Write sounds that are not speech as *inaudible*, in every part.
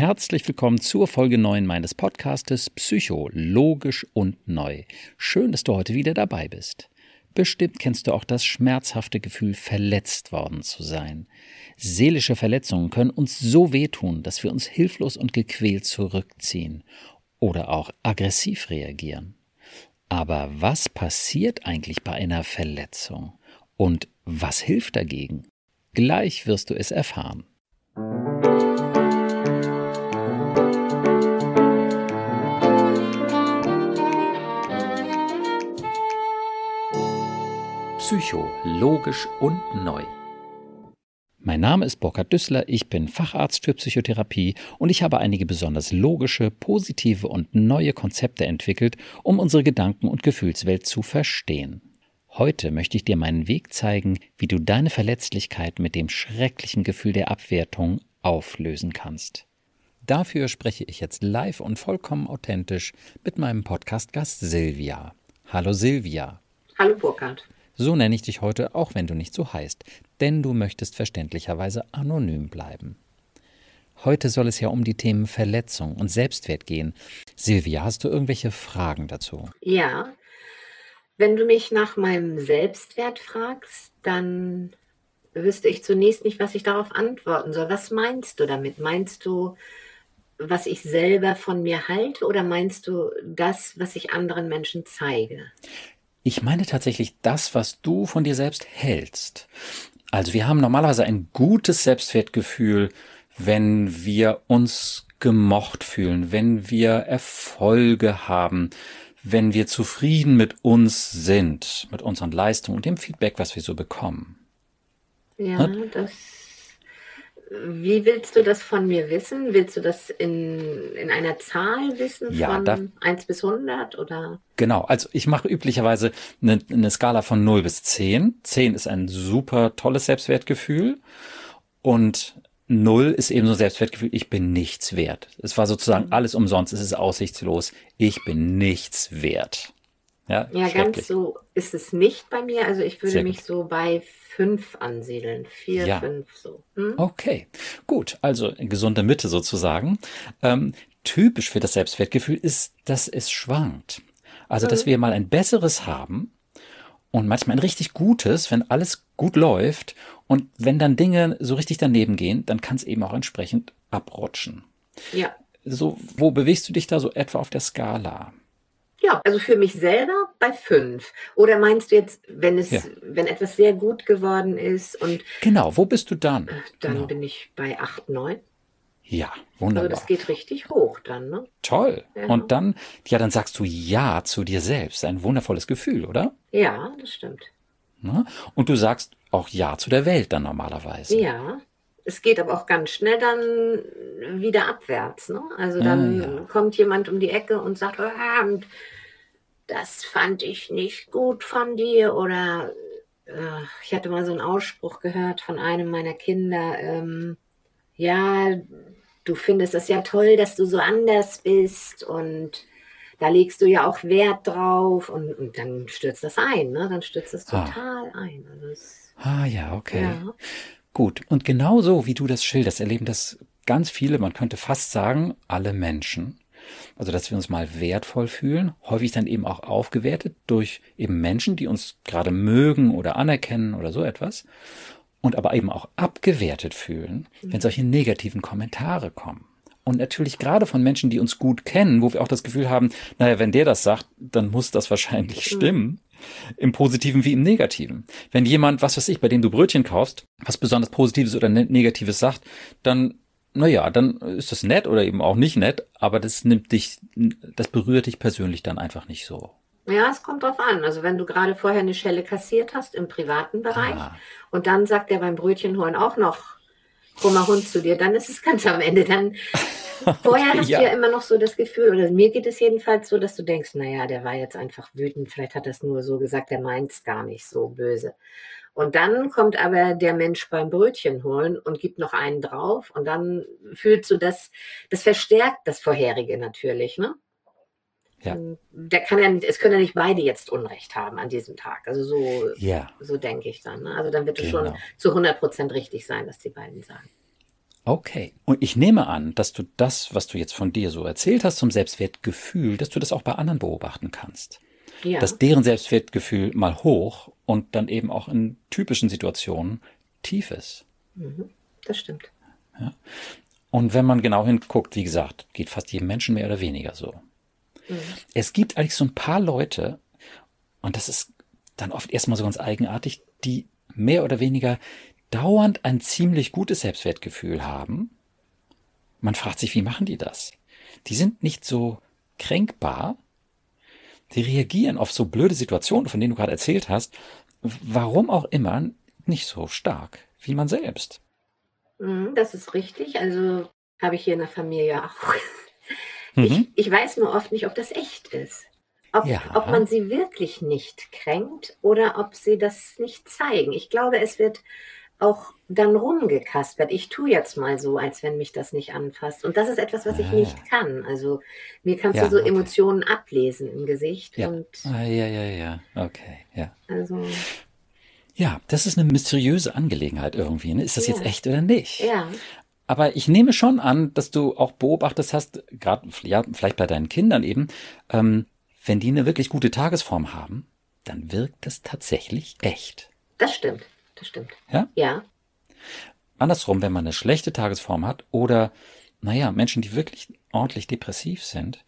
Herzlich willkommen zur Folge 9 meines Podcastes Psycho, logisch und neu. Schön, dass du heute wieder dabei bist. Bestimmt kennst du auch das schmerzhafte Gefühl, verletzt worden zu sein. Seelische Verletzungen können uns so wehtun, dass wir uns hilflos und gequält zurückziehen oder auch aggressiv reagieren. Aber was passiert eigentlich bei einer Verletzung? Und was hilft dagegen? Gleich wirst du es erfahren. Psycho, logisch und neu. Mein Name ist Burkhard Düssler, ich bin Facharzt für Psychotherapie und ich habe einige besonders logische, positive und neue Konzepte entwickelt, um unsere Gedanken- und Gefühlswelt zu verstehen. Heute möchte ich dir meinen Weg zeigen, wie du deine Verletzlichkeit mit dem schrecklichen Gefühl der Abwertung auflösen kannst. Dafür spreche ich jetzt live und vollkommen authentisch mit meinem Podcast-Gast Silvia. Hallo Silvia. Hallo Burkhard. So nenne ich dich heute, auch wenn du nicht so heißt, denn du möchtest verständlicherweise anonym bleiben. Heute soll es ja um die Themen Verletzung und Selbstwert gehen. Silvia, hast du irgendwelche Fragen dazu? Ja. Wenn du mich nach meinem Selbstwert fragst, dann wüsste ich zunächst nicht, was ich darauf antworten soll. Was meinst du damit? Meinst du, was ich selber von mir halte oder meinst du das, was ich anderen Menschen zeige? Ich meine tatsächlich das, was du von dir selbst hältst. Also wir haben normalerweise ein gutes Selbstwertgefühl, wenn wir uns gemocht fühlen, wenn wir Erfolge haben, wenn wir zufrieden mit uns sind, mit unseren Leistungen und dem Feedback, was wir so bekommen. Ja, das wie willst du das von mir wissen? Willst du das in, in einer Zahl wissen, ja, von da, 1 bis 100 oder? Genau, also ich mache üblicherweise eine, eine Skala von 0 bis 10. 10 ist ein super tolles Selbstwertgefühl und 0 ist eben so ein Selbstwertgefühl, ich bin nichts wert. Es war sozusagen mhm. alles umsonst, es ist aussichtslos, ich bin nichts wert. Ja, ja ganz so ist es nicht bei mir. Also ich würde mich so bei fünf ansiedeln. Vier, ja. fünf so. Hm? Okay, gut. Also gesunde Mitte sozusagen. Ähm, typisch für das Selbstwertgefühl ist, dass es schwankt. Also, dass mhm. wir mal ein besseres haben und manchmal ein richtig gutes, wenn alles gut läuft. Und wenn dann Dinge so richtig daneben gehen, dann kann es eben auch entsprechend abrutschen. Ja. So, wo bewegst du dich da so etwa auf der Skala? Ja, also für mich selber bei fünf. Oder meinst du jetzt, wenn es, ja. wenn etwas sehr gut geworden ist und. Genau, wo bist du dann? Äh, dann genau. bin ich bei acht, neun. Ja, wunderbar. Also das geht richtig hoch dann, ne? Toll. Ja. Und dann, ja, dann sagst du Ja zu dir selbst. Ein wundervolles Gefühl, oder? Ja, das stimmt. Na? Und du sagst auch Ja zu der Welt dann normalerweise. Ja. Es geht aber auch ganz schnell dann wieder abwärts. Ne? Also dann ah, ja. kommt jemand um die Ecke und sagt, oh, das fand ich nicht gut von dir. Oder äh, ich hatte mal so einen Ausspruch gehört von einem meiner Kinder. Ähm, ja, du findest es ja toll, dass du so anders bist und da legst du ja auch Wert drauf und, und dann stürzt das ein, ne? Dann stürzt es ah. total ah. ein. Also das, ah ja, okay. Ja. Gut, und genauso wie du das schilderst, erleben das ganz viele, man könnte fast sagen, alle Menschen. Also, dass wir uns mal wertvoll fühlen, häufig dann eben auch aufgewertet durch eben Menschen, die uns gerade mögen oder anerkennen oder so etwas. Und aber eben auch abgewertet fühlen, wenn mhm. solche negativen Kommentare kommen. Und natürlich gerade von Menschen, die uns gut kennen, wo wir auch das Gefühl haben, naja, wenn der das sagt, dann muss das wahrscheinlich mhm. stimmen. Im Positiven wie im Negativen. Wenn jemand, was weiß ich, bei dem du Brötchen kaufst, was besonders Positives oder ne-, Negatives sagt, dann, naja, dann ist das nett oder eben auch nicht nett, aber das nimmt dich, das berührt dich persönlich dann einfach nicht so. Ja, es kommt drauf an. Also wenn du gerade vorher eine Schelle kassiert hast im privaten Bereich ah. und dann sagt er beim Brötchenholen auch noch krummer Hund zu dir, dann ist es ganz am Ende. Dann *laughs* Vorher hast ja. du ja immer noch so das Gefühl, oder mir geht es jedenfalls so, dass du denkst, naja, der war jetzt einfach wütend, vielleicht hat er es nur so gesagt, der meint es gar nicht so böse. Und dann kommt aber der Mensch beim Brötchen holen und gibt noch einen drauf und dann fühlst du das, das verstärkt das Vorherige natürlich, ne? Ja. Der kann ja nicht, es können ja nicht beide jetzt Unrecht haben an diesem Tag. Also so, ja. so denke ich dann. Ne? Also dann wird es genau. schon zu 100 Prozent richtig sein, was die beiden sagen. Okay. Und ich nehme an, dass du das, was du jetzt von dir so erzählt hast zum Selbstwertgefühl, dass du das auch bei anderen beobachten kannst. Ja. Dass deren Selbstwertgefühl mal hoch und dann eben auch in typischen Situationen tief ist. Mhm. Das stimmt. Ja. Und wenn man genau hinguckt, wie gesagt, geht fast jedem Menschen mehr oder weniger so. Mhm. Es gibt eigentlich so ein paar Leute, und das ist dann oft erstmal so ganz eigenartig, die mehr oder weniger dauernd ein ziemlich gutes Selbstwertgefühl haben. Man fragt sich, wie machen die das? Die sind nicht so kränkbar. Die reagieren auf so blöde Situationen, von denen du gerade erzählt hast, warum auch immer, nicht so stark wie man selbst. Mhm, das ist richtig. Also habe ich hier in der Familie auch. Mhm. Ich, ich weiß nur oft nicht, ob das echt ist. Ob, ja. ob man sie wirklich nicht kränkt oder ob sie das nicht zeigen. Ich glaube, es wird auch dann rumgekaspert. Ich tue jetzt mal so, als wenn mich das nicht anfasst. Und das ist etwas, was ich ah. nicht kann. Also mir kannst ja, du so okay. Emotionen ablesen im Gesicht. Ja. Und ah, ja, ja, ja. Okay, ja. Also. Ja, das ist eine mysteriöse Angelegenheit irgendwie. Ne? Ist das ja. jetzt echt oder nicht? Ja. Aber ich nehme schon an, dass du auch beobachtet hast, gerade ja, vielleicht bei deinen Kindern eben, ähm, wenn die eine wirklich gute Tagesform haben, dann wirkt das tatsächlich echt. Das stimmt das stimmt. Ja? Ja. Andersrum, wenn man eine schlechte Tagesform hat oder, naja, Menschen, die wirklich ordentlich depressiv sind,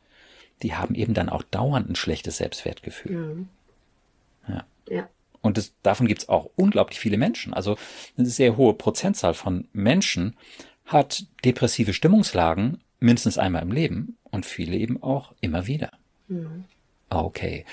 die haben eben dann auch dauernd ein schlechtes Selbstwertgefühl. Mhm. Ja. ja. Und das, davon gibt es auch unglaublich viele Menschen. Also eine sehr hohe Prozentzahl von Menschen hat depressive Stimmungslagen mindestens einmal im Leben und viele eben auch immer wieder. Mhm. Okay.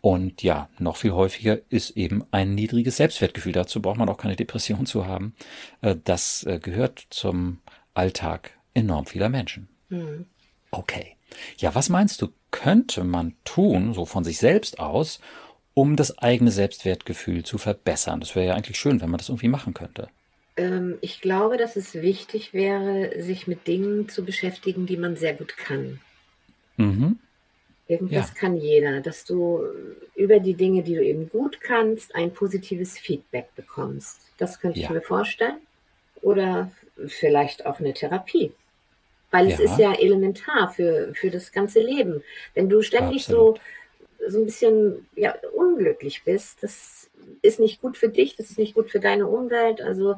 Und ja, noch viel häufiger ist eben ein niedriges Selbstwertgefühl. Dazu braucht man auch keine Depression zu haben. Äh, das äh, gehört zum Alltag enorm vieler Menschen. Mhm. Okay. Ja, was meinst du, könnte man tun, so von sich selbst aus, um das eigene Selbstwertgefühl zu verbessern? Das wäre ja eigentlich schön, wenn man das irgendwie machen könnte. Ähm, ich glaube, dass es wichtig wäre, sich mit Dingen zu beschäftigen, die man sehr gut kann. Mhm. Irgendwas ja. kann jeder, dass du über die Dinge, die du eben gut kannst, ein positives Feedback bekommst. Das könnte ja. ich mir vorstellen. Oder vielleicht auch eine Therapie. Weil ja. es ist ja elementar für, für das ganze Leben. Wenn du ständig so, so ein bisschen ja, unglücklich bist, das ist nicht gut für dich, das ist nicht gut für deine Umwelt. Also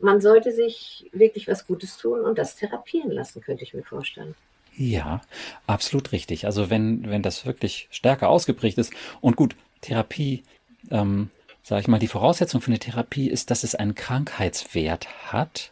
man sollte sich wirklich was Gutes tun und das therapieren lassen, könnte ich mir vorstellen. Ja, absolut richtig. Also wenn, wenn das wirklich stärker ausgeprägt ist und gut, Therapie, ähm, sage ich mal, die Voraussetzung für eine Therapie ist, dass es einen Krankheitswert hat.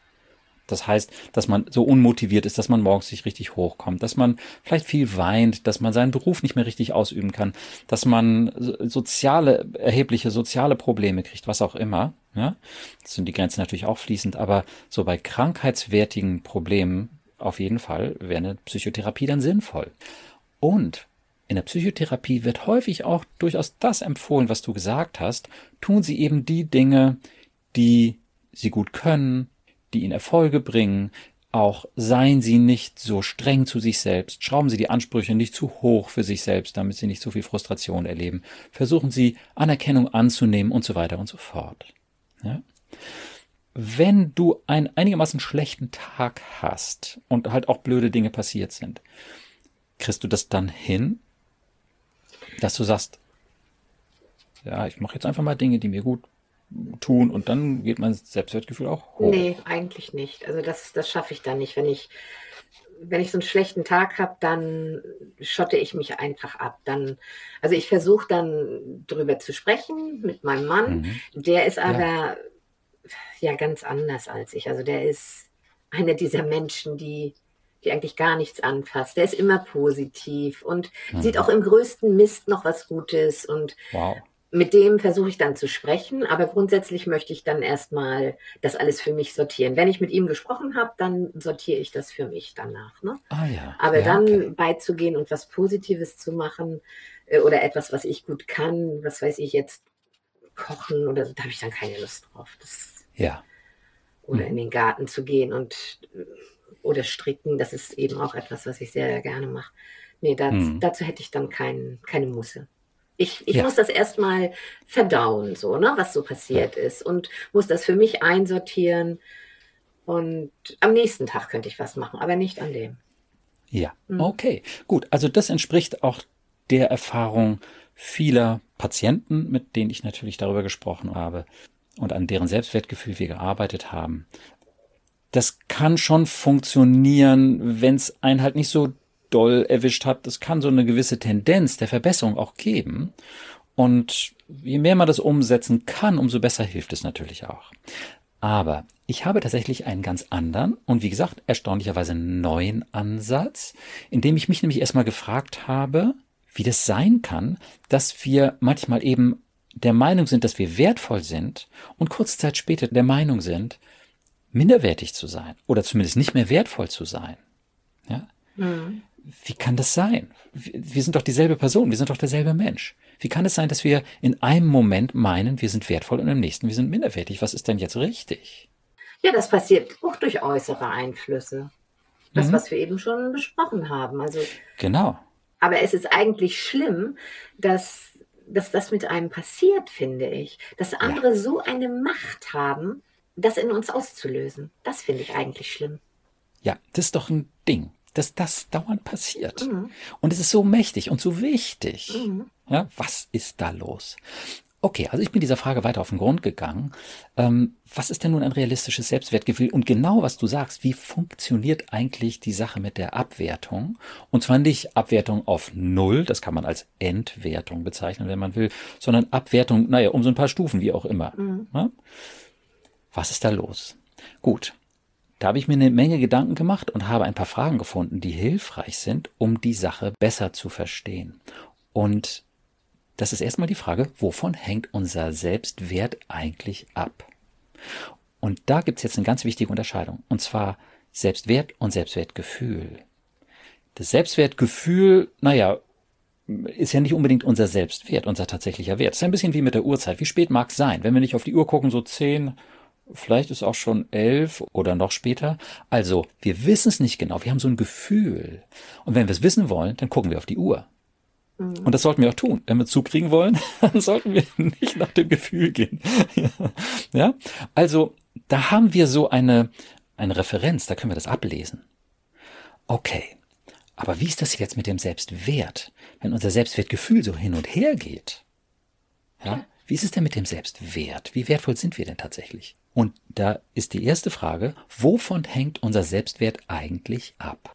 Das heißt, dass man so unmotiviert ist, dass man morgens nicht richtig hochkommt, dass man vielleicht viel weint, dass man seinen Beruf nicht mehr richtig ausüben kann, dass man soziale, erhebliche soziale Probleme kriegt, was auch immer. Ja? Das sind die Grenzen natürlich auch fließend, aber so bei krankheitswertigen Problemen auf jeden Fall wäre eine Psychotherapie dann sinnvoll. Und in der Psychotherapie wird häufig auch durchaus das empfohlen, was du gesagt hast. Tun Sie eben die Dinge, die Sie gut können, die Ihnen Erfolge bringen. Auch seien Sie nicht so streng zu sich selbst. Schrauben Sie die Ansprüche nicht zu hoch für sich selbst, damit Sie nicht so viel Frustration erleben. Versuchen Sie Anerkennung anzunehmen und so weiter und so fort. Ja? Wenn du einen einigermaßen schlechten Tag hast und halt auch blöde Dinge passiert sind, kriegst du das dann hin, dass du sagst, ja, ich mache jetzt einfach mal Dinge, die mir gut tun und dann geht mein Selbstwertgefühl auch hoch. Nee, eigentlich nicht. Also das, das schaffe ich dann nicht. Wenn ich, wenn ich so einen schlechten Tag habe, dann schotte ich mich einfach ab. Dann, also ich versuche dann drüber zu sprechen mit meinem Mann. Mhm. Der ist aber ja ja ganz anders als ich. Also der ist einer dieser Menschen, die, die eigentlich gar nichts anfasst. Der ist immer positiv und mhm. sieht auch im größten Mist noch was Gutes. Und wow. mit dem versuche ich dann zu sprechen. Aber grundsätzlich möchte ich dann erstmal das alles für mich sortieren. Wenn ich mit ihm gesprochen habe, dann sortiere ich das für mich danach. Ne? Ah, ja. Aber ja, dann okay. beizugehen und was Positives zu machen äh, oder etwas, was ich gut kann, was weiß ich jetzt, kochen oder so, da habe ich dann keine Lust drauf. Das ja. Oder mhm. in den Garten zu gehen und oder stricken, das ist eben auch etwas, was ich sehr gerne mache. Nee, das, mhm. dazu hätte ich dann kein, keine Musse. Ich, ich ja. muss das erstmal verdauen, so, ne, was so passiert ja. ist und muss das für mich einsortieren. Und am nächsten Tag könnte ich was machen, aber nicht an dem. Ja, mhm. okay, gut. Also das entspricht auch der Erfahrung vieler Patienten, mit denen ich natürlich darüber gesprochen habe und an deren Selbstwertgefühl wir gearbeitet haben. Das kann schon funktionieren, wenn es einen halt nicht so doll erwischt hat. Das kann so eine gewisse Tendenz der Verbesserung auch geben. Und je mehr man das umsetzen kann, umso besser hilft es natürlich auch. Aber ich habe tatsächlich einen ganz anderen und wie gesagt, erstaunlicherweise neuen Ansatz, in dem ich mich nämlich erstmal gefragt habe, wie das sein kann, dass wir manchmal eben der Meinung sind, dass wir wertvoll sind und kurze Zeit später der Meinung sind, minderwertig zu sein oder zumindest nicht mehr wertvoll zu sein. Ja? Mhm. Wie kann das sein? Wir sind doch dieselbe Person, wir sind doch derselbe Mensch. Wie kann es sein, dass wir in einem Moment meinen, wir sind wertvoll und im nächsten, wir sind minderwertig? Was ist denn jetzt richtig? Ja, das passiert auch durch äußere Einflüsse. Das, mhm. was wir eben schon besprochen haben. Also, genau. Aber es ist eigentlich schlimm, dass, dass das mit einem passiert, finde ich. Dass andere ja. so eine Macht haben, das in uns auszulösen. Das finde ich eigentlich schlimm. Ja, das ist doch ein Ding, dass das dauernd passiert. Mhm. Und es ist so mächtig und so wichtig. Mhm. Ja, was ist da los? Okay, also ich bin dieser Frage weiter auf den Grund gegangen. Ähm, was ist denn nun ein realistisches Selbstwertgefühl? Und genau was du sagst, wie funktioniert eigentlich die Sache mit der Abwertung? Und zwar nicht Abwertung auf Null, das kann man als Entwertung bezeichnen, wenn man will, sondern Abwertung, naja, um so ein paar Stufen, wie auch immer. Mhm. Ja? Was ist da los? Gut, da habe ich mir eine Menge Gedanken gemacht und habe ein paar Fragen gefunden, die hilfreich sind, um die Sache besser zu verstehen. Und das ist erstmal die Frage, wovon hängt unser Selbstwert eigentlich ab? Und da gibt es jetzt eine ganz wichtige Unterscheidung, und zwar Selbstwert und Selbstwertgefühl. Das Selbstwertgefühl, naja, ist ja nicht unbedingt unser Selbstwert, unser tatsächlicher Wert. Es ist ein bisschen wie mit der Uhrzeit. Wie spät mag es sein? Wenn wir nicht auf die Uhr gucken, so zehn, vielleicht ist auch schon elf oder noch später. Also, wir wissen es nicht genau. Wir haben so ein Gefühl. Und wenn wir es wissen wollen, dann gucken wir auf die Uhr. Mhm. Und das sollten wir auch tun. Wenn wir Zug kriegen wollen, *laughs* dann sollten wir nicht nach dem Gefühl gehen. *laughs* ja, also da haben wir so eine, eine Referenz, da können wir das ablesen. Okay, aber wie ist das jetzt mit dem Selbstwert, wenn unser Selbstwertgefühl so hin und her geht? Ja, wie ist es denn mit dem Selbstwert? Wie wertvoll sind wir denn tatsächlich? Und da ist die erste Frage, wovon hängt unser Selbstwert eigentlich ab?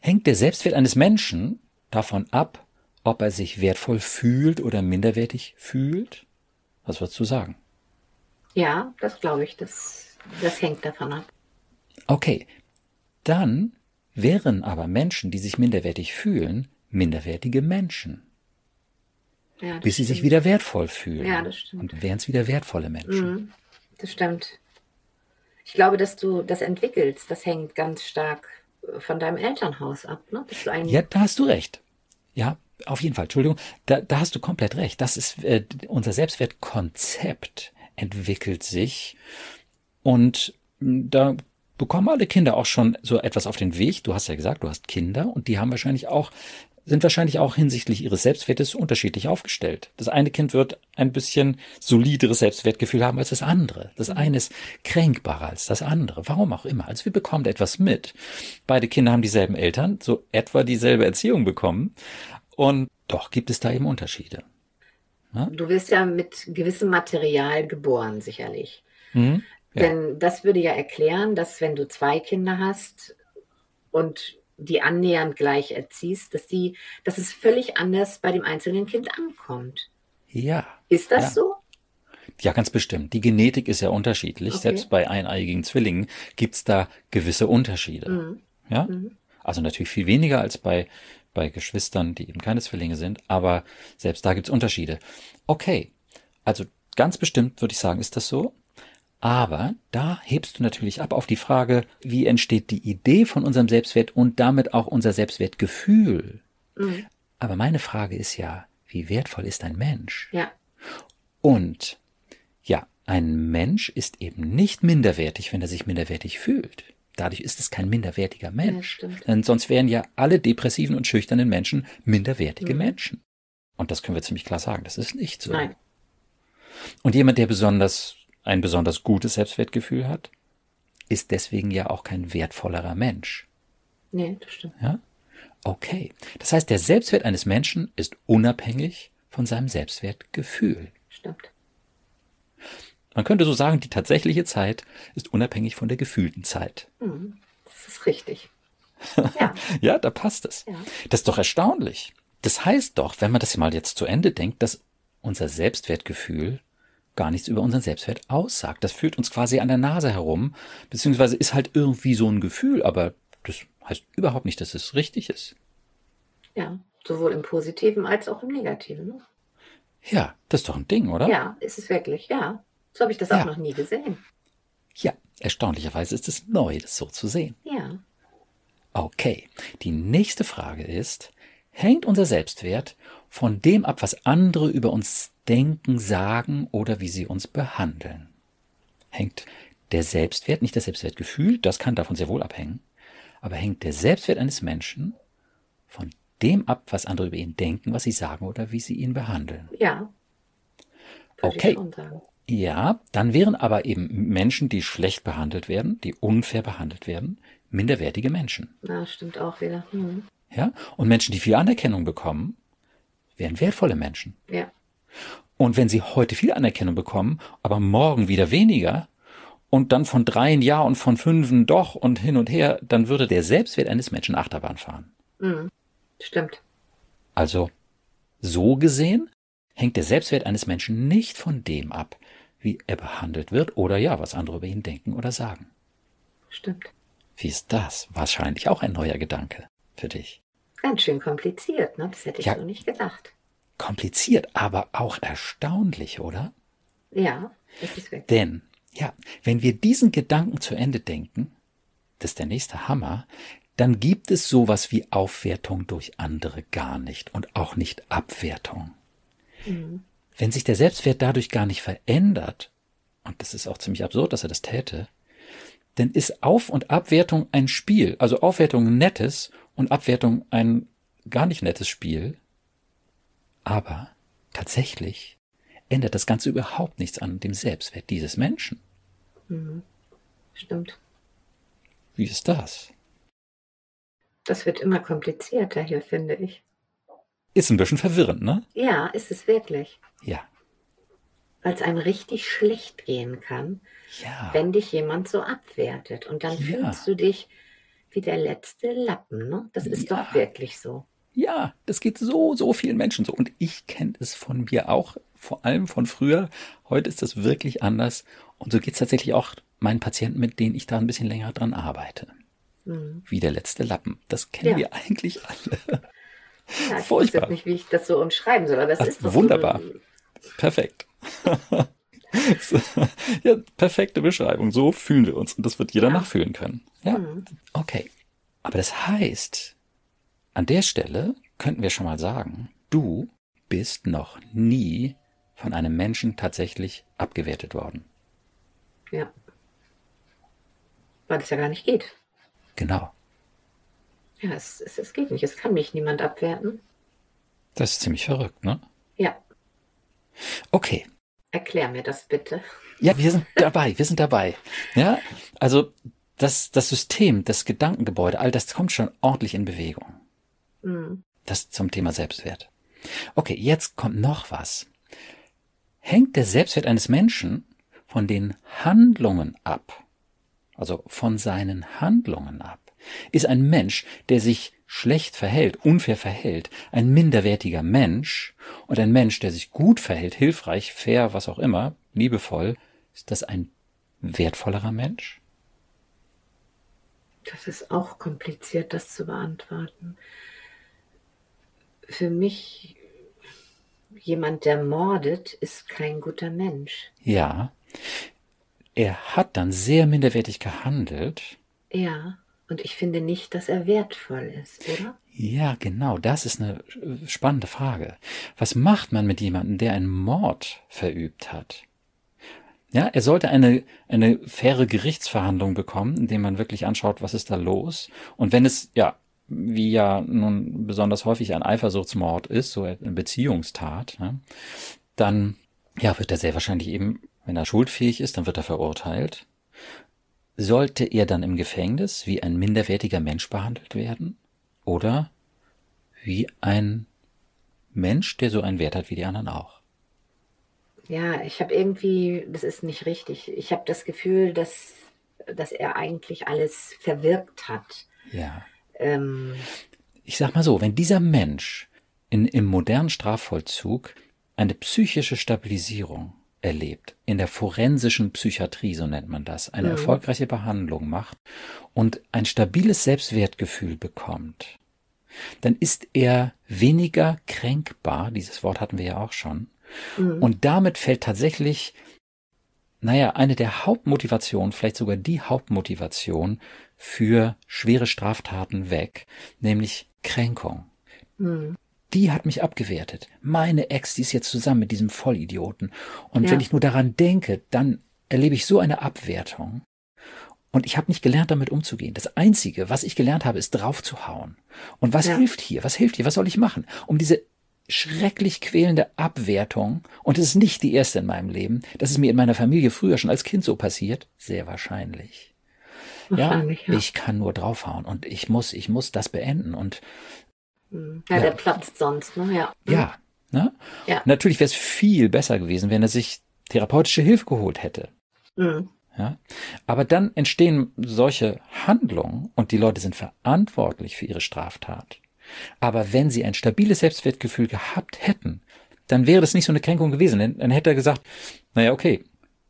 Hängt der Selbstwert eines Menschen davon ab, ob er sich wertvoll fühlt oder minderwertig fühlt? Was würdest du sagen? Ja, das glaube ich. Das, das hängt davon ab. Okay. Dann wären aber Menschen, die sich minderwertig fühlen, minderwertige Menschen. Ja, bis sie sich wieder wertvoll fühlen. Ja, das stimmt. Und wären es wieder wertvolle Menschen. Mhm, das stimmt. Ich glaube, dass du das entwickelst, das hängt ganz stark von deinem Elternhaus ab. Ne? ja, da hast du recht. Ja, auf jeden Fall, Entschuldigung, da, da hast du komplett recht. Das ist äh, unser Selbstwertkonzept entwickelt sich und hm, da bekommen alle Kinder auch schon so etwas auf den Weg. Du hast ja gesagt, du hast Kinder und die haben wahrscheinlich auch sind wahrscheinlich auch hinsichtlich ihres Selbstwertes unterschiedlich aufgestellt. Das eine Kind wird ein bisschen solideres Selbstwertgefühl haben als das andere. Das mhm. eine ist kränkbarer als das andere. Warum auch immer. Also wir bekommen etwas mit. Beide Kinder haben dieselben Eltern, so etwa dieselbe Erziehung bekommen. Und doch gibt es da eben Unterschiede. Ja? Du wirst ja mit gewissem Material geboren, sicherlich. Mhm, ja. Denn das würde ja erklären, dass wenn du zwei Kinder hast und die annähernd gleich erziehst, dass die, dass es völlig anders bei dem einzelnen Kind ankommt. Ja. Ist das ja. so? Ja, ganz bestimmt. Die Genetik ist ja unterschiedlich. Okay. Selbst bei eineiigen Zwillingen gibt es da gewisse Unterschiede. Mhm. Ja? Mhm. Also natürlich viel weniger als bei bei Geschwistern, die eben keine Zwillinge sind, aber selbst da gibt's Unterschiede. Okay, also ganz bestimmt würde ich sagen, ist das so. Aber da hebst du natürlich ab auf die Frage, wie entsteht die Idee von unserem Selbstwert und damit auch unser Selbstwertgefühl. Mhm. Aber meine Frage ist ja, wie wertvoll ist ein Mensch? Ja. Und ja, ein Mensch ist eben nicht minderwertig, wenn er sich minderwertig fühlt. Dadurch ist es kein minderwertiger Mensch. Ja, Denn sonst wären ja alle depressiven und schüchternen Menschen minderwertige mhm. Menschen. Und das können wir ziemlich klar sagen. Das ist nicht so. Nein. Und jemand, der besonders, ein besonders gutes Selbstwertgefühl hat, ist deswegen ja auch kein wertvollerer Mensch. Nee, das stimmt. Ja? Okay. Das heißt, der Selbstwert eines Menschen ist unabhängig von seinem Selbstwertgefühl. Stimmt. Man könnte so sagen, die tatsächliche Zeit ist unabhängig von der gefühlten Zeit. Mhm. Das ist richtig. *laughs* Ja, ja da passt es. Ja. Das ist doch erstaunlich. Das heißt doch, wenn man das mal jetzt zu Ende denkt, dass unser Selbstwertgefühl gar nichts über unseren Selbstwert aussagt. Das führt uns quasi an der Nase herum, beziehungsweise ist halt irgendwie so ein Gefühl, aber das heißt überhaupt nicht, dass es richtig ist. Ja, sowohl im Positiven als auch im Negativen. Ne? Ja, das ist doch ein Ding, oder? Ja, ist es wirklich, ja. So habe ich das ja. auch noch nie gesehen. Ja, erstaunlicherweise ist es neu, das so zu sehen. Ja. Okay, die nächste Frage ist, hängt unser Selbstwert von dem ab, was andere über uns denken, sagen oder wie sie uns behandeln? Hängt der Selbstwert, nicht das Selbstwertgefühl, das kann davon sehr wohl abhängen, aber hängt der Selbstwert eines Menschen von dem ab, was andere über ihn denken, was sie sagen oder wie sie ihn behandeln? Ja. Okay. Ja, dann wären aber eben Menschen, die schlecht behandelt werden, die unfair behandelt werden, minderwertige Menschen. Ja, stimmt auch wieder. Mhm. Ja, und Menschen, die viel Anerkennung bekommen, wären wertvolle Menschen. Ja. Und wenn sie heute viel Anerkennung bekommen, aber morgen wieder weniger und dann von dreien ja und von fünfen doch und hin und her, dann würde der Selbstwert eines Menschen Achterbahn fahren. Mhm. Stimmt. Also, so gesehen hängt der Selbstwert eines Menschen nicht von dem ab, wie er behandelt wird oder ja, was andere über ihn denken oder sagen. Stimmt. Wie ist das? Wahrscheinlich auch ein neuer Gedanke für dich. Ganz schön kompliziert, ne? Das hätte ich ja, so nicht gedacht. Kompliziert, aber auch erstaunlich, oder? Ja, das ist wirklich. Denn, ja, wenn wir diesen Gedanken zu Ende denken, das ist der nächste Hammer, dann gibt es sowas wie Aufwertung durch andere gar nicht und auch nicht Abwertung. Mhm. Wenn sich der Selbstwert dadurch gar nicht verändert, und das ist auch ziemlich absurd, dass er das täte, dann ist Auf- und Abwertung ein Spiel. Also Aufwertung ein nettes und Abwertung ein gar nicht nettes Spiel. Aber tatsächlich ändert das Ganze überhaupt nichts an dem Selbstwert dieses Menschen. Mhm. Stimmt. Wie ist das? Das wird immer komplizierter hier, finde ich. Ist ein bisschen verwirrend, ne? Ja, ist es wirklich. Ja. Weil es einem richtig schlecht gehen kann, ja. wenn dich jemand so abwertet. Und dann ja. fühlst du dich wie der letzte Lappen, ne? Das ist ja. doch wirklich so. Ja, das geht so, so vielen Menschen so. Und ich kenne es von mir auch, vor allem von früher. Heute ist das wirklich anders. Und so geht es tatsächlich auch meinen Patienten, mit denen ich da ein bisschen länger dran arbeite. Mhm. Wie der letzte Lappen. Das kennen ja. wir eigentlich alle. Ja, ich Furchtbar. weiß nicht, wie ich das so umschreiben soll, aber es ist doch wunderbar. So Perfekt. *laughs* ja, perfekte Beschreibung. So fühlen wir uns und das wird jeder ja. nachfühlen können. Ja, mhm. okay. Aber das heißt, an der Stelle könnten wir schon mal sagen, du bist noch nie von einem Menschen tatsächlich abgewertet worden. Ja. Weil es ja gar nicht geht. Genau. Ja, es, es, es geht nicht. Es kann mich niemand abwerten. Das ist ziemlich verrückt, ne? Ja. Okay. Erklär mir das bitte. Ja, wir sind *laughs* dabei, wir sind dabei. Ja, also das, das System, das Gedankengebäude, all das kommt schon ordentlich in Bewegung. Mhm. Das zum Thema Selbstwert. Okay, jetzt kommt noch was. Hängt der Selbstwert eines Menschen von den Handlungen ab? Also von seinen Handlungen ab? Ist ein Mensch, der sich schlecht verhält, unfair verhält, ein minderwertiger Mensch und ein Mensch, der sich gut verhält, hilfreich, fair, was auch immer, liebevoll, ist das ein wertvollerer Mensch? Das ist auch kompliziert, das zu beantworten. Für mich, jemand, der mordet, ist kein guter Mensch. Ja. Er hat dann sehr minderwertig gehandelt. Ja. Und ich finde nicht, dass er wertvoll ist, oder? Ja, genau, das ist eine spannende Frage. Was macht man mit jemandem, der einen Mord verübt hat? Ja, er sollte eine, eine faire Gerichtsverhandlung bekommen, indem man wirklich anschaut, was ist da los. Und wenn es, ja, wie ja nun besonders häufig ein Eifersuchtsmord ist, so eine Beziehungstat, ja, dann, ja, wird er sehr wahrscheinlich eben, wenn er schuldfähig ist, dann wird er verurteilt. Sollte er dann im Gefängnis wie ein minderwertiger Mensch behandelt werden? Oder wie ein Mensch, der so einen Wert hat wie die anderen auch? Ja, ich habe irgendwie, das ist nicht richtig. Ich habe das Gefühl, dass, dass er eigentlich alles verwirkt hat. Ja. Ähm, ich sag mal so, wenn dieser Mensch in, im modernen Strafvollzug eine psychische Stabilisierung erlebt, in der forensischen Psychiatrie, so nennt man das, eine mhm. erfolgreiche Behandlung macht und ein stabiles Selbstwertgefühl bekommt, dann ist er weniger kränkbar, dieses Wort hatten wir ja auch schon, mhm. und damit fällt tatsächlich, naja, eine der Hauptmotivationen, vielleicht sogar die Hauptmotivation für schwere Straftaten weg, nämlich Kränkung. Mhm die hat mich abgewertet. Meine Ex, die ist jetzt zusammen mit diesem Vollidioten. Und ja. wenn ich nur daran denke, dann erlebe ich so eine Abwertung. Und ich habe nicht gelernt, damit umzugehen. Das Einzige, was ich gelernt habe, ist draufzuhauen. Und was ja. hilft hier? Was hilft hier? Was soll ich machen? Um diese schrecklich quälende Abwertung, und es ist nicht die erste in meinem Leben, das ist mir in meiner Familie früher schon als Kind so passiert, sehr wahrscheinlich. wahrscheinlich ja, ja, ich kann nur draufhauen und ich muss, ich muss das beenden und. Ja, ja, der platzt sonst, ne? Ja. Ja. Ne? ja. Natürlich wäre es viel besser gewesen, wenn er sich therapeutische Hilfe geholt hätte. Mhm. Ja. Aber dann entstehen solche Handlungen und die Leute sind verantwortlich für ihre Straftat. Aber wenn sie ein stabiles Selbstwertgefühl gehabt hätten, dann wäre das nicht so eine Kränkung gewesen. Dann, dann hätte er gesagt, naja, okay,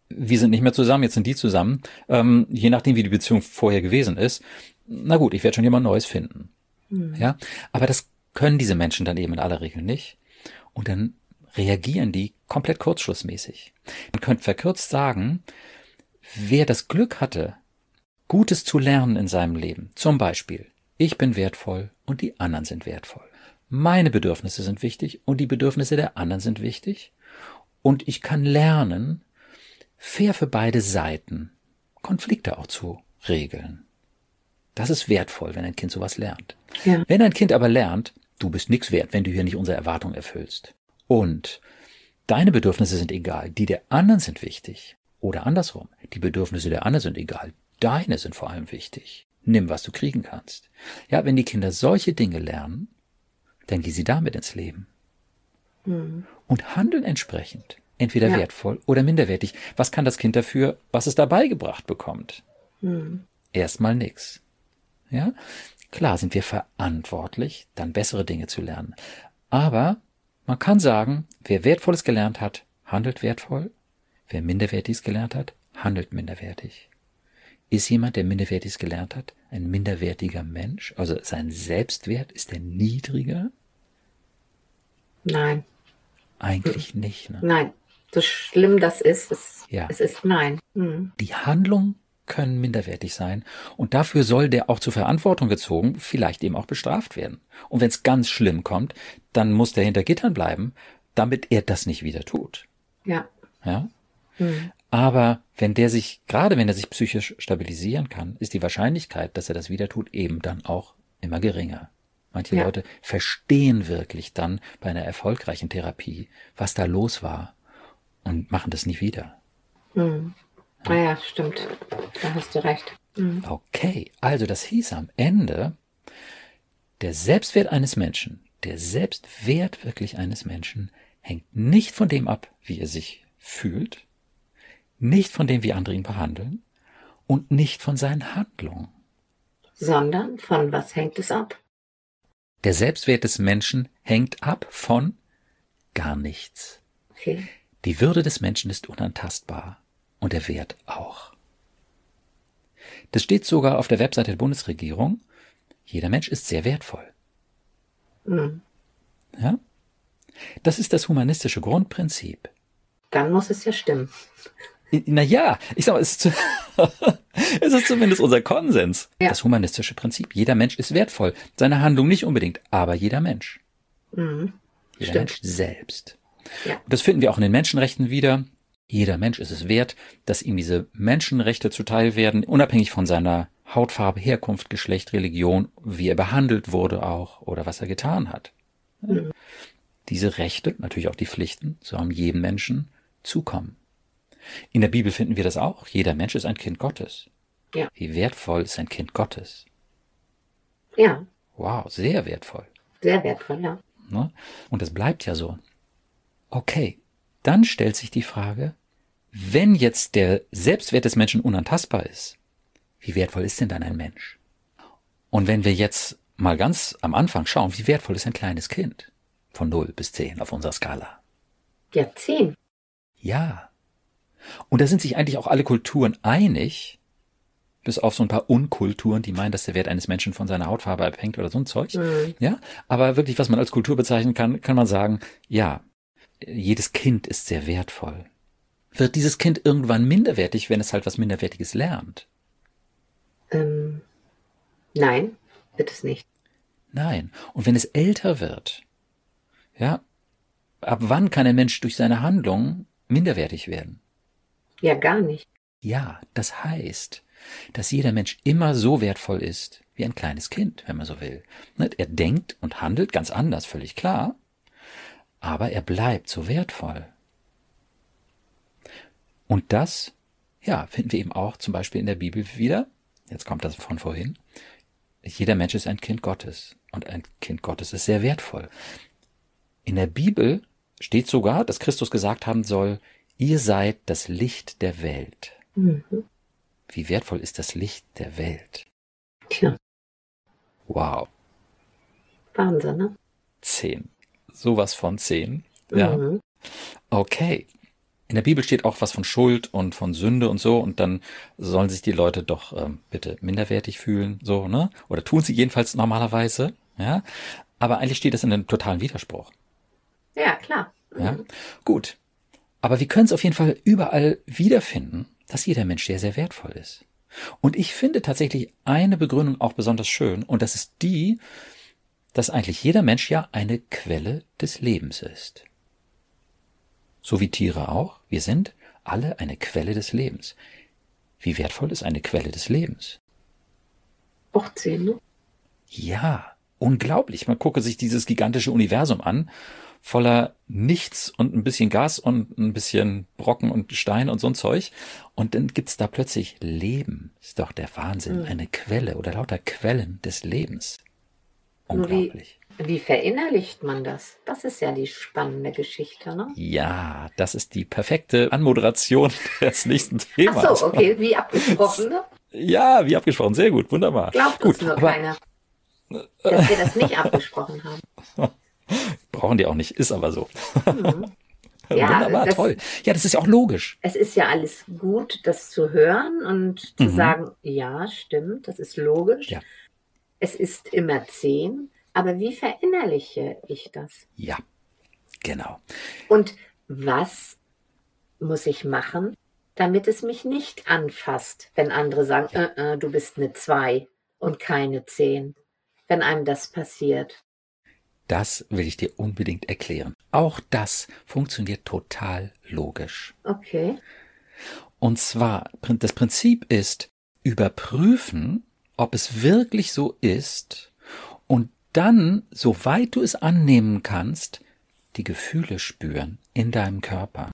wir sind nicht mehr zusammen, jetzt sind die zusammen. Ähm, je nachdem, wie die Beziehung vorher gewesen ist. Na gut, ich werde schon jemand Neues finden. Mhm. Ja, aber das können diese Menschen dann eben in aller Regel nicht. Und dann reagieren die komplett kurzschlussmäßig. Man könnte verkürzt sagen, wer das Glück hatte, Gutes zu lernen in seinem Leben, zum Beispiel, ich bin wertvoll und die anderen sind wertvoll. Meine Bedürfnisse sind wichtig und die Bedürfnisse der anderen sind wichtig. Und ich kann lernen, fair für beide Seiten Konflikte auch zu regeln. Das ist wertvoll, wenn ein Kind sowas lernt. Ja. Wenn ein Kind aber lernt, du bist nichts wert, wenn du hier nicht unsere Erwartungen erfüllst. Und deine Bedürfnisse sind egal, die der anderen sind wichtig. Oder andersrum, die Bedürfnisse der anderen sind egal, deine sind vor allem wichtig. Nimm, was du kriegen kannst. Ja, wenn die Kinder solche Dinge lernen, dann gehen sie damit ins Leben. Mhm. Und handeln entsprechend. Entweder ja. wertvoll oder minderwertig. Was kann das Kind dafür, was es dabei gebracht bekommt? Mhm. Erstmal nix. Ja? Klar sind wir verantwortlich, dann bessere Dinge zu lernen. Aber man kann sagen, wer Wertvolles gelernt hat, handelt wertvoll. Wer Minderwertiges gelernt hat, handelt minderwertig. Ist jemand, der Minderwertiges gelernt hat, ein minderwertiger Mensch? Also sein Selbstwert, ist der niedriger? Nein. Eigentlich nicht. Ne? Nein. So schlimm das ist, es, ja. es ist nein. Mhm. Die Handlung können minderwertig sein. Und dafür soll der auch zur Verantwortung gezogen, vielleicht eben auch bestraft werden. Und wenn es ganz schlimm kommt, dann muss der hinter Gittern bleiben, damit er das nicht wieder tut. Ja. Ja. Hm. Aber wenn der sich, gerade wenn er sich psychisch stabilisieren kann, ist die Wahrscheinlichkeit, dass er das wieder tut, eben dann auch immer geringer. Manche ja. Leute verstehen wirklich dann bei einer erfolgreichen Therapie, was da los war und machen das nie wieder. Hm. Ah ja, stimmt. Da hast du recht. Mhm. Okay, also das hieß am Ende, der Selbstwert eines Menschen, der Selbstwert wirklich eines Menschen hängt nicht von dem ab, wie er sich fühlt, nicht von dem, wie andere ihn behandeln und nicht von seinen Handlungen. Sondern von was hängt es ab? Der Selbstwert des Menschen hängt ab von gar nichts. Okay. Die Würde des Menschen ist unantastbar und der Wert auch. Das steht sogar auf der Webseite der Bundesregierung. Jeder Mensch ist sehr wertvoll. Mhm. Ja? Das ist das humanistische Grundprinzip. Dann muss es ja stimmen. Naja, ich sag mal, es ist, *laughs* es ist zumindest unser Konsens. Ja. Das humanistische Prinzip. Jeder Mensch ist wertvoll. Seine Handlung nicht unbedingt, aber jeder Mensch. Mhm. Jeder Stimmt. Mensch selbst. Ja. Das finden wir auch in den Menschenrechten wieder. Jeder Mensch ist es wert, dass ihm diese Menschenrechte zuteil werden, unabhängig von seiner Hautfarbe, Herkunft, Geschlecht, Religion, wie er behandelt wurde auch oder was er getan hat. Mhm. Diese Rechte, natürlich auch die Pflichten, so haben jedem Menschen zukommen. In der Bibel finden wir das auch. Jeder Mensch ist ein Kind Gottes. Ja. Wie wertvoll ist ein Kind Gottes? Ja. Wow, sehr wertvoll. Sehr wertvoll, ja. Ne? Und es bleibt ja so. Okay, dann stellt sich die Frage, wenn jetzt der Selbstwert des Menschen unantastbar ist, wie wertvoll ist denn dann ein Mensch? Und wenn wir jetzt mal ganz am Anfang schauen, wie wertvoll ist ein kleines Kind? Von 0 bis 10 auf unserer Skala. Ja, 10. Ja. Und da sind sich eigentlich auch alle Kulturen einig, bis auf so ein paar Unkulturen, die meinen, dass der Wert eines Menschen von seiner Hautfarbe abhängt oder so ein Zeug. Mhm. Ja. Aber wirklich, was man als Kultur bezeichnen kann, kann man sagen, ja, jedes Kind ist sehr wertvoll. Wird dieses Kind irgendwann minderwertig, wenn es halt was Minderwertiges lernt? Ähm, nein, wird es nicht. Nein. Und wenn es älter wird, ja, ab wann kann ein Mensch durch seine Handlung minderwertig werden? Ja, gar nicht. Ja, das heißt, dass jeder Mensch immer so wertvoll ist wie ein kleines Kind, wenn man so will. Er denkt und handelt ganz anders, völlig klar, aber er bleibt so wertvoll. Und das, ja, finden wir eben auch zum Beispiel in der Bibel wieder. Jetzt kommt das von vorhin. Jeder Mensch ist ein Kind Gottes und ein Kind Gottes ist sehr wertvoll. In der Bibel steht sogar, dass Christus gesagt haben soll, ihr seid das Licht der Welt. Mhm. Wie wertvoll ist das Licht der Welt? Tja. Wow. Wahnsinn, ne? Zehn. Sowas von zehn. Ja. Mhm. Okay. In der Bibel steht auch was von Schuld und von Sünde und so, und dann sollen sich die Leute doch ähm, bitte minderwertig fühlen, so, ne? Oder tun sie jedenfalls normalerweise, ja? Aber eigentlich steht das in einem totalen Widerspruch. Ja, klar. Mhm. Ja, gut. Aber wir können es auf jeden Fall überall wiederfinden, dass jeder Mensch sehr, sehr wertvoll ist. Und ich finde tatsächlich eine Begründung auch besonders schön, und das ist die, dass eigentlich jeder Mensch ja eine Quelle des Lebens ist. So wie Tiere auch, wir sind alle eine Quelle des Lebens. Wie wertvoll ist eine Quelle des Lebens? Auch zehn, ne? Ja, unglaublich. Man gucke sich dieses gigantische Universum an voller Nichts und ein bisschen Gas und ein bisschen Brocken und Stein und so ein Zeug. Und dann gibt's da plötzlich Leben. Ist doch der Wahnsinn. Mhm. Eine Quelle oder lauter Quellen des Lebens. Unglaublich. Wie, wie, verinnerlicht man das? Das ist ja die spannende Geschichte, ne? Ja, das ist die perfekte Anmoderation *laughs* des nächsten Themas. Ach so, okay, wie abgesprochen, ne? Ja, wie abgesprochen. Sehr gut, wunderbar. Glaubt gut, uns nur aber, keiner, dass wir das nicht *laughs* abgesprochen haben. Brauchen die auch nicht, ist aber so. Mhm. *laughs* Ja, Wunderbar, das, toll. Ja, das ist ja auch logisch. Es ist ja alles gut, das zu hören und zu mhm. sagen, ja, stimmt, das ist logisch. Ja. Es ist immer zehn, aber wie verinnerliche ich das? Ja, genau. Und was muss ich machen, damit es mich nicht anfasst, wenn andere sagen, ja. äh, äh, du bist eine zwei und keine zehn, wenn einem das passiert? Das will ich dir unbedingt erklären. Auch das funktioniert total logisch. Okay. Und zwar, das Prinzip ist, überprüfen, ob es wirklich so ist und dann, soweit du es annehmen kannst, die Gefühle spüren in deinem Körper.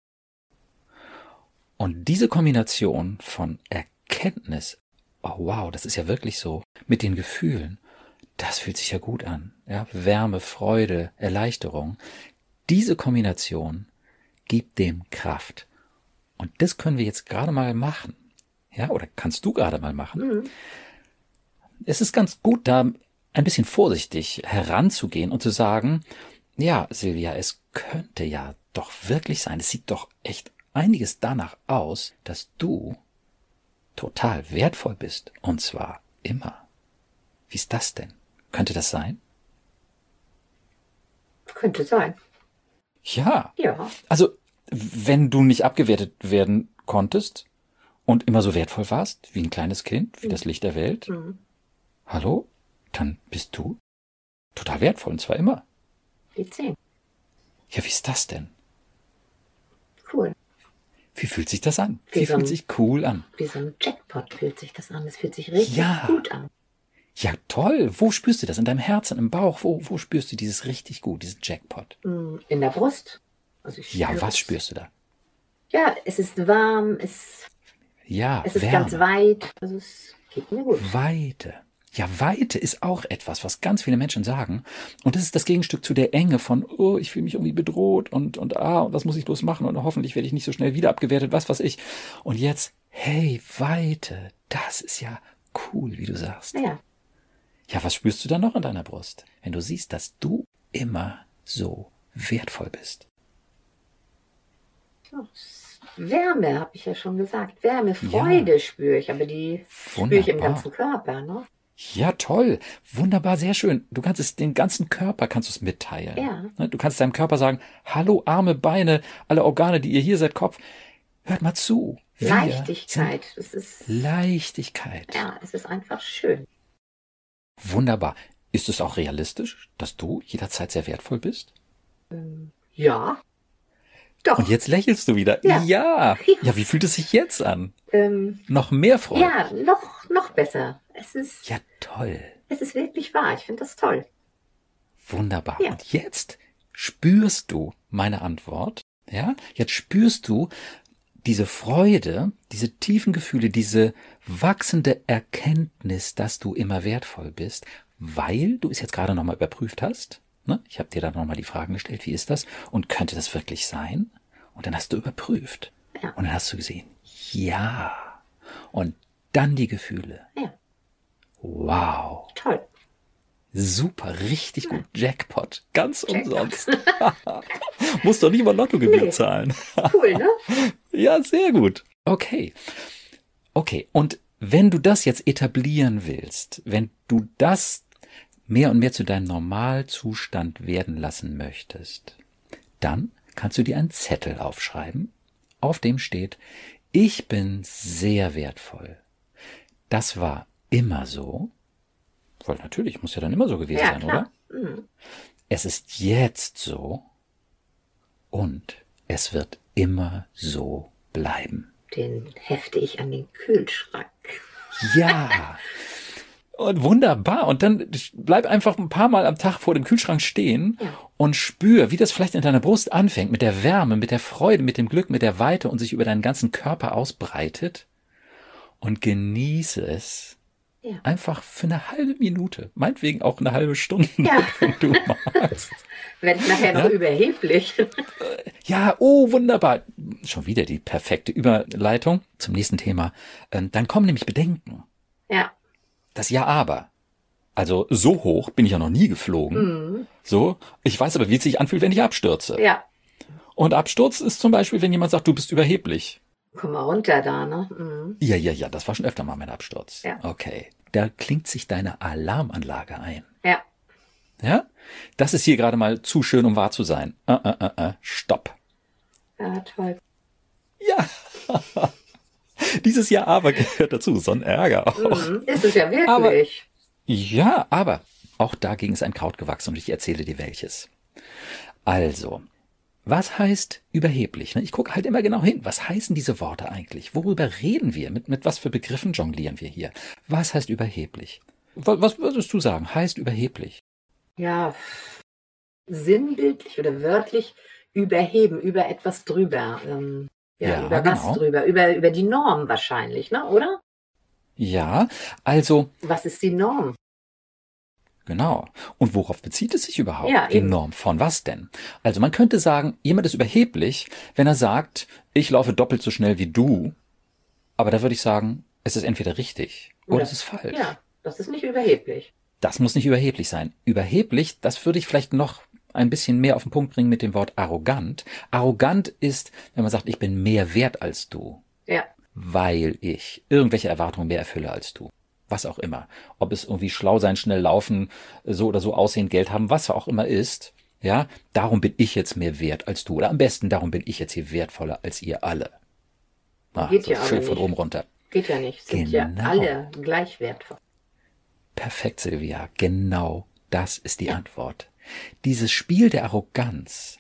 Und diese Kombination von Erkenntnis, oh wow, das ist ja wirklich so, mit den Gefühlen das fühlt sich ja gut an. Ja, Wärme, Freude, Erleichterung. Diese Kombination gibt dem Kraft. Und das können wir jetzt gerade mal machen. Ja, oder kannst du gerade mal machen. Mhm. Es ist ganz gut, da ein bisschen vorsichtig heranzugehen und zu sagen, ja, Silvia, es könnte ja doch wirklich sein, es sieht doch echt einiges danach aus, dass du total wertvoll bist. Und zwar immer. Wie ist das denn? Könnte das sein? Könnte sein. Ja. Ja. Also, wenn du nicht abgewertet werden konntest und immer so wertvoll warst, wie ein kleines Kind, wie mhm. das Licht der Welt, mhm. Hallo, dann bist du total wertvoll und zwar immer. Die zehn. Ja, wie ist das denn? Cool. Wie fühlt sich das an? Wie, wie fühlt ein, sich cool an? Wie so ein Jackpot fühlt sich das an. Es fühlt sich richtig ja. gut an. Ja, toll. Wo spürst du das? In deinem Herzen, im Bauch? Wo, wo spürst du dieses richtig gut, diesen Jackpot? Mm, in der Brust. Also ja, was spürst du da? Ja, es ist warm, es Ja, es ist Wärme. ganz weit. Also es geht mir gut. Weite. Ja, Weite ist auch etwas, was ganz viele Menschen sagen. Und das ist das Gegenstück zu der Enge von, oh, ich fühle mich irgendwie bedroht und, und ah, und was muss ich bloß machen und hoffentlich werde ich nicht so schnell wieder abgewertet, was weiß ich. Und jetzt, hey, Weite, das ist ja cool, wie du sagst. Ja. Ja, was spürst du dann noch in deiner Brust, wenn du siehst, dass du immer so wertvoll bist? Ja, Wärme, habe ich ja schon gesagt. Wärme, Freude ja. spüre ich, aber die Wunderbar. spüre ich im ganzen Körper. Ne? Ja, toll. Wunderbar, sehr schön. Du kannst es, den ganzen Körper kannst du es mitteilen. Ja. Ne, du kannst deinem Körper sagen, hallo, Arme, Beine, alle Organe, die ihr hier seid, Kopf, hört mal zu. Leichtigkeit. Es ist, Leichtigkeit. Ja, es ist einfach schön. Wunderbar. Ist es auch realistisch, dass du jederzeit sehr wertvoll bist? Ähm, ja. Doch. Und jetzt lächelst du wieder. Ja. Ja, *laughs* ja wie fühlt es sich jetzt an? Ähm, noch mehr Freude. Ja, noch, noch besser. Es ist. Ja, toll. Es ist wirklich wahr. Ich finde das toll. Wunderbar. Ja. Und jetzt spürst du meine Antwort. Ja, jetzt spürst du diese Freude, diese tiefen Gefühle, diese wachsende Erkenntnis, dass du immer wertvoll bist, weil du es jetzt gerade nochmal überprüft hast. Ne? Ich habe dir dann nochmal die Fragen gestellt, wie ist das? Und könnte das wirklich sein? Und dann hast du überprüft. Ja. Und dann hast du gesehen, ja. Und dann die Gefühle. Ja. Wow. Toll. Super, richtig gut. Jackpot. Ganz Jackpot. umsonst. *laughs* Muss doch nicht mal Lottogebühr nee. zahlen. cool, ne? *laughs* Ja, sehr gut. Okay. Okay. Und wenn du das jetzt etablieren willst, wenn du das mehr und mehr zu deinem Normalzustand werden lassen möchtest, dann kannst du dir einen Zettel aufschreiben, auf dem steht, ich bin sehr wertvoll. Das war immer so. Weil natürlich muss ja dann immer so gewesen ja, sein, klar. oder? Mhm. Es ist jetzt so und es wird immer so bleiben. Den hefte ich an den Kühlschrank. Ja. *laughs* Und wunderbar. Und dann bleib einfach ein paar Mal am Tag vor dem Kühlschrank stehen ja. und spür, wie das vielleicht in deiner Brust anfängt, mit der Wärme, mit der Freude, mit dem Glück, mit der Weite und sich über deinen ganzen Körper ausbreitet. Und genieße es. Ja. Einfach für eine halbe Minute, meinetwegen auch eine halbe Stunde, Ja. *laughs* wenn du magst. Werde ich nachher noch Ja. überheblich. Ja, oh, wunderbar. Schon wieder die perfekte Überleitung zum nächsten Thema. Ähm, Dann kommen nämlich Bedenken. Ja. Das Ja, aber. Also so hoch bin ich ja noch nie geflogen. Mhm. So, ich weiß aber, wie es sich anfühlt, wenn ich abstürze. Ja. Und Absturz ist zum Beispiel, wenn jemand sagt, du bist überheblich. Komm mal runter da, ne? Mhm. Ja, ja, ja, das war schon öfter mal mein Absturz. Ja. Okay. Da klingt sich deine Alarmanlage ein. Ja. Ja? Das ist hier gerade mal zu schön, um wahr zu sein. Äh, äh, äh, äh. Stopp. Ja, toll. Ja. *laughs* *laughs* Dieses Ja, aber gehört dazu. So ein Ärger auch. Mhm. Ist es ja wirklich. Aber- Ja, aber auch dagegen ist ein Kraut gewachsen und ich erzähle dir welches. Also, was heißt überheblich? ne? Ich gucke halt immer genau hin. Was heißen diese Worte eigentlich? Worüber reden wir? Mit, mit was für Begriffen jonglieren wir hier? Was heißt überheblich? Was, was würdest du sagen? Heißt überheblich? ja, sinnbildlich oder wörtlich überheben, über etwas drüber. Ähm, ja, Ja, über genau. was drüber? Über, über die Norm wahrscheinlich, ne? Oder? Ja, also Was ist die Norm? Genau. Und worauf bezieht es sich überhaupt? Ja, Die eben. Norm von was denn? Also man könnte sagen, jemand ist überheblich, wenn er sagt, ich laufe doppelt so schnell wie du. Aber da würde ich sagen, es ist entweder richtig oder Oder- es ist falsch. Ja, das ist nicht überheblich. Das muss nicht überheblich sein. Überheblich, das würde ich vielleicht noch ein bisschen mehr auf den Punkt bringen mit dem Wort arrogant. Arrogant ist, wenn man sagt, ich bin mehr wert als du, Ja, weil ich irgendwelche Erwartungen mehr erfülle als du. Was auch immer. Ob es irgendwie schlau sein, schnell laufen, so oder so aussehen, Geld haben, was auch immer ist. Ja, darum bin ich jetzt mehr wert als du. Oder am besten, darum bin ich jetzt hier wertvoller als ihr alle. Ah, Geht so ja schön von oben runter. geht ja nicht. Sind ja Genau. alle gleich wertvoll. Perfekt, Silvia. Genau das ist die Antwort. Dieses Spiel der Arroganz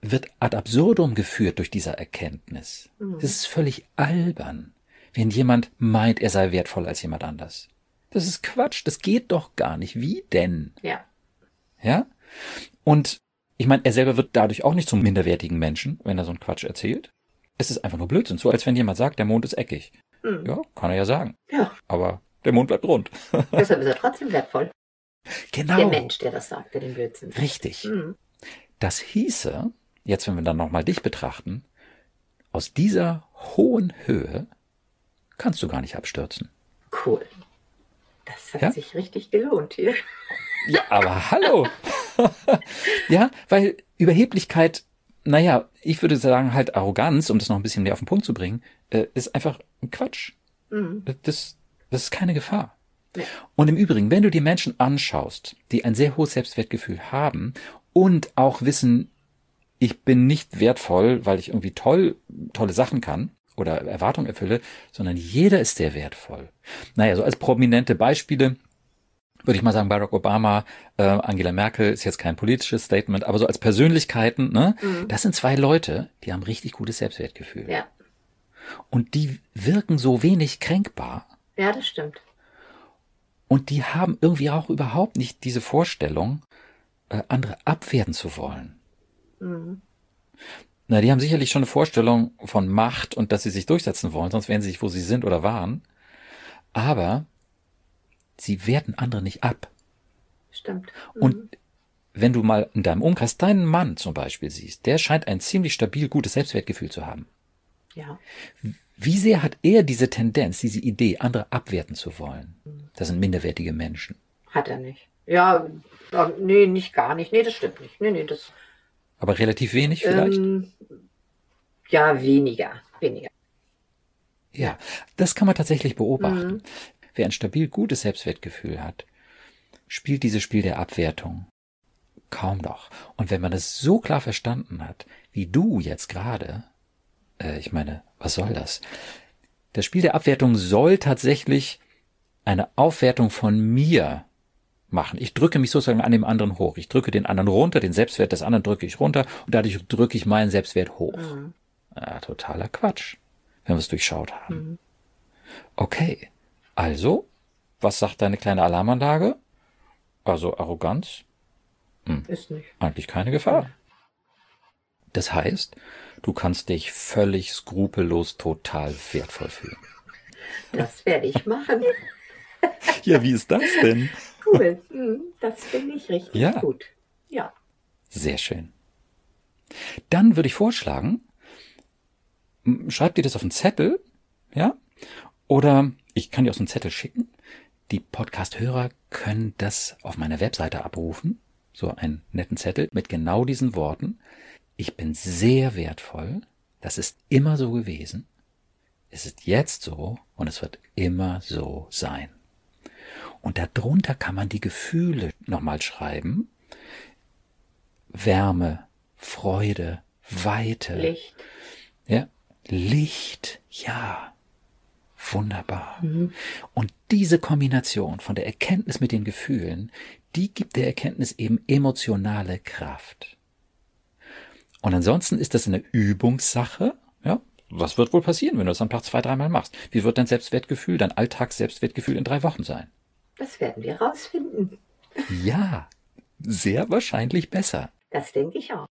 wird ad absurdum geführt durch diese Erkenntnis. Es ist völlig albern, wenn jemand meint, er sei wertvoller als jemand anders. Das ist Quatsch, das geht doch gar nicht. Wie denn? Ja, Ja? Und ich meine, er selber wird dadurch auch nicht zum minderwertigen Menschen, wenn er so einen Quatsch erzählt. Es ist einfach nur Blödsinn. So als wenn jemand sagt, der Mond ist eckig. Mhm. Ja, kann er ja sagen. Ja. Aber der Mond bleibt rund. Deshalb ist er trotzdem wertvoll. Genau. Der Mensch, der das sagt, der den Blödsinn. Richtig. Mhm. Das hieße, jetzt wenn wir dann nochmal dich betrachten, aus dieser hohen Höhe kannst du gar nicht abstürzen. Cool. Das hat ja? sich richtig gelohnt hier. Ja, aber hallo. *laughs* ja, weil Überheblichkeit, naja, ich würde sagen halt Arroganz, um das noch ein bisschen mehr auf den Punkt zu bringen, äh, ist einfach ein Quatsch. Mhm. Das, das ist keine Gefahr. Ja. Und im Übrigen, wenn du die Menschen anschaust, die ein sehr hohes Selbstwertgefühl haben und auch wissen, ich bin nicht wertvoll, weil ich irgendwie toll, tolle Sachen kann oder Erwartungen erfülle, sondern jeder ist sehr wertvoll. Naja, so als prominente Beispiele würde ich mal sagen, Barack Obama, äh, Angela Merkel ist jetzt kein politisches Statement, aber so als Persönlichkeiten, ne, mhm. das sind zwei Leute, die haben richtig gutes Selbstwertgefühl. Ja. Und die wirken so wenig kränkbar. Ja, das stimmt. Und die haben irgendwie auch überhaupt nicht diese Vorstellung, äh, andere abwerten zu wollen. Mhm. Na, die haben sicherlich schon eine Vorstellung von Macht und dass sie sich durchsetzen wollen, sonst wären sie nicht, wo sie sind oder waren. Aber sie werten andere nicht ab. Stimmt. Mhm. Und wenn du mal in deinem Umkreis deinen Mann zum Beispiel siehst, der scheint ein ziemlich stabil gutes Selbstwertgefühl zu haben. Ja. Wie sehr hat er diese Tendenz, diese Idee, andere abwerten zu wollen? Das sind minderwertige Menschen. Hat er nicht. Ja, nee, nicht gar nicht. Nee, das stimmt nicht. Nee, nee, das. Aber relativ wenig vielleicht? Ähm, ja, weniger. Weniger. Ja, das kann man tatsächlich beobachten. Mhm. Wer ein stabil gutes Selbstwertgefühl hat, spielt dieses Spiel der Abwertung kaum noch. Und wenn man das so klar verstanden hat, wie du jetzt gerade, äh, ich meine, was soll das? Das Spiel der Abwertung soll tatsächlich eine Aufwertung von mir machen. Ich drücke mich sozusagen an dem anderen hoch. Ich drücke den anderen runter, den Selbstwert des anderen drücke ich runter und dadurch drücke ich meinen Selbstwert hoch. Mhm. Ja, totaler Quatsch, wenn wir es durchschaut haben. Mhm. Okay, also, was sagt deine kleine Alarmanlage? Also Arroganz? Hm. Ist nicht. Eigentlich keine Gefahr. Das heißt, du kannst dich völlig skrupellos total wertvoll fühlen. Das werde ich machen. *laughs* ja, wie ist das denn? Cool. Hm, das finde ich richtig ja. gut. Ja. Sehr schön. Dann würde ich vorschlagen, schreib dir das auf einen Zettel, ja? Oder ich kann dir auch so einen Zettel schicken. Die Podcast-Hörer können das auf meiner Webseite abrufen. So einen netten Zettel mit genau diesen Worten. Ich bin sehr wertvoll. Das ist immer so gewesen. Es ist jetzt so und es wird immer so sein. Und darunter kann man die Gefühle nochmal schreiben. Wärme, Freude, Weite. Licht. Ja, Licht, ja. Wunderbar. Mhm. Und diese Kombination von der Erkenntnis mit den Gefühlen, die gibt der Erkenntnis eben emotionale Kraft. Und ansonsten ist das eine Übungssache. Ja, was wird wohl passieren, wenn du das am Tag zwei, dreimal machst? Wie wird dein Selbstwertgefühl, dein Alltags-Selbstwertgefühl in drei Wochen sein? Das werden wir rausfinden. Ja, sehr wahrscheinlich besser. Das denke ich auch.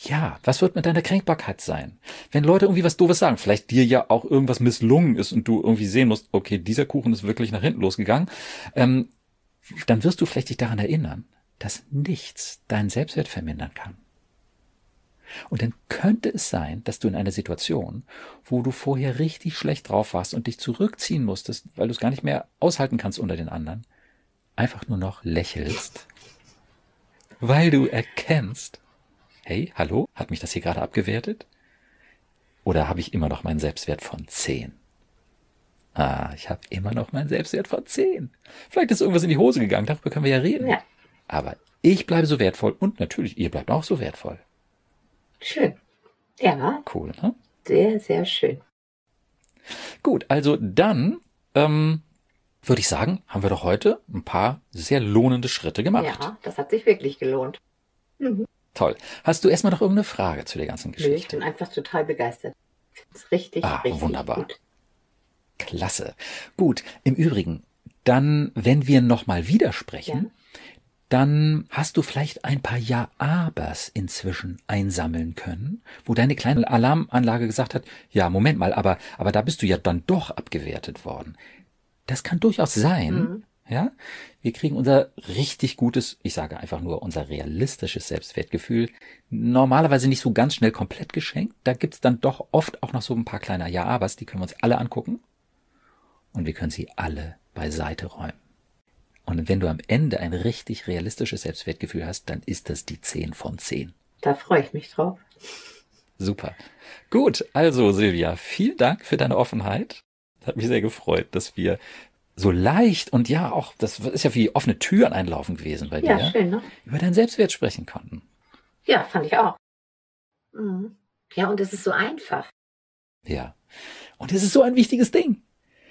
Ja, was wird mit deiner Kränkbarkeit sein? Wenn Leute irgendwie was Doofes sagen, vielleicht dir ja auch irgendwas misslungen ist und du irgendwie sehen musst, okay, dieser Kuchen ist wirklich nach hinten losgegangen, ähm, dann wirst du vielleicht dich daran erinnern, dass nichts deinen Selbstwert vermindern kann. Und dann könnte es sein, dass du in einer Situation, wo du vorher richtig schlecht drauf warst und dich zurückziehen musstest, weil du es gar nicht mehr aushalten kannst unter den anderen, einfach nur noch lächelst, weil du erkennst, hey, hallo, hat mich das hier gerade abgewertet? Oder habe ich immer noch meinen Selbstwert von 10? Ah, ich habe immer noch meinen Selbstwert von 10. Vielleicht ist irgendwas in die Hose gegangen, darüber können wir ja reden. Ja. Aber ich bleibe so wertvoll und natürlich, ihr bleibt auch so wertvoll. Schön. Ja. Cool, ne? Sehr, sehr schön. Gut, also dann ähm, würde ich sagen, haben wir doch heute ein paar sehr lohnende Schritte gemacht. Ja, das hat sich wirklich gelohnt. Mhm. Toll. Hast du erstmal noch irgendeine Frage zu der ganzen Geschichte? Nö, ich bin einfach total begeistert. Das ist richtig, ah, richtig wunderbar. gut. Klasse. Gut, im Übrigen, dann, wenn wir nochmal widersprechen, ja. Dann hast du vielleicht ein paar Ja-Abers inzwischen einsammeln können, wo deine kleine Alarmanlage gesagt hat, ja, Moment mal, aber, aber da bist du ja dann doch abgewertet worden. Das kann durchaus sein, mhm. ja. Wir kriegen unser richtig gutes, ich sage einfach nur unser realistisches Selbstwertgefühl normalerweise nicht so ganz schnell komplett geschenkt. Da gibt's dann doch oft auch noch so ein paar kleiner Ja-Abers, die können wir uns alle angucken. Und wir können sie alle beiseite räumen. Und wenn du am Ende ein richtig realistisches Selbstwertgefühl hast, dann ist das die 10 von 10. Da freue ich mich drauf. Super. Gut, also Silvia, vielen Dank für deine Offenheit. Hat mich sehr gefreut, dass wir so leicht und ja auch, das ist ja wie offene Türen einlaufen gewesen bei ja, dir. Ja, schön, ne? Über deinen Selbstwert sprechen konnten. Ja, fand ich auch. Mhm. Ja, und es ist so einfach. Ja. Und es ist so ein wichtiges Ding.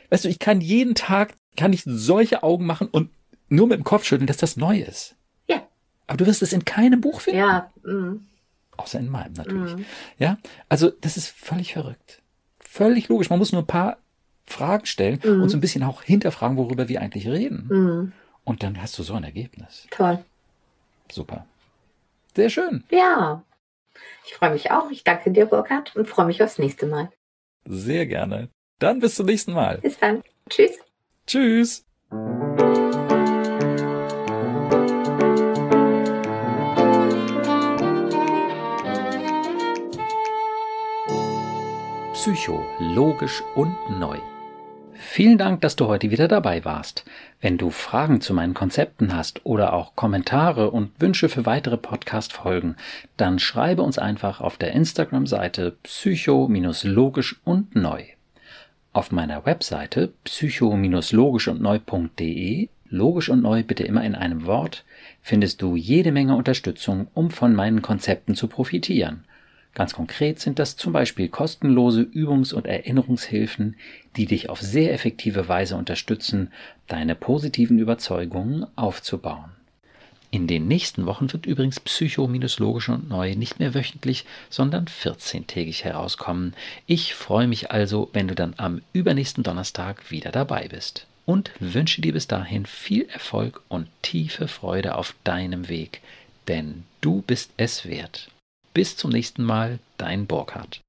Weißt du, ich kann jeden Tag, kann ich solche Augen machen und nur mit dem Kopf schütteln, dass das neu ist. Ja. Aber du wirst es in keinem Buch finden. Ja. Mm. Außer in meinem natürlich. Mm. Ja. Also, das ist völlig verrückt. Völlig logisch. Man muss nur ein paar Fragen stellen mm. und so ein bisschen auch hinterfragen, worüber wir eigentlich reden. Mm. Und dann hast du so ein Ergebnis. Toll. Super. Sehr schön. Ja. Ich freue mich auch. Ich danke dir, Burkhard, und freue mich aufs nächste Mal. Sehr gerne. Dann bis zum nächsten Mal. Bis dann. Tschüss. Tschüss. Psycho, logisch und neu. Vielen Dank, dass du heute wieder dabei warst. Wenn du Fragen zu meinen Konzepten hast oder auch Kommentare und Wünsche für weitere Podcast-Folgen, dann schreibe uns einfach auf der Instagram-Seite psycho-logisch und neu. Auf meiner Webseite psycho-logisch und neu.de, logisch und neu bitte immer in einem Wort, findest du jede Menge Unterstützung, um von meinen Konzepten zu profitieren. Ganz konkret sind das zum Beispiel kostenlose Übungs- und Erinnerungshilfen, die dich auf sehr effektive Weise unterstützen, deine positiven Überzeugungen aufzubauen. In den nächsten Wochen wird übrigens Psycho-Logisch und Neu nicht mehr wöchentlich, sondern 14-tägig herauskommen. Ich freue mich also, wenn du dann am übernächsten Donnerstag wieder dabei bist. Und wünsche dir bis dahin viel Erfolg und tiefe Freude auf deinem Weg, denn du bist es wert. Bis zum nächsten Mal, dein Burkhard.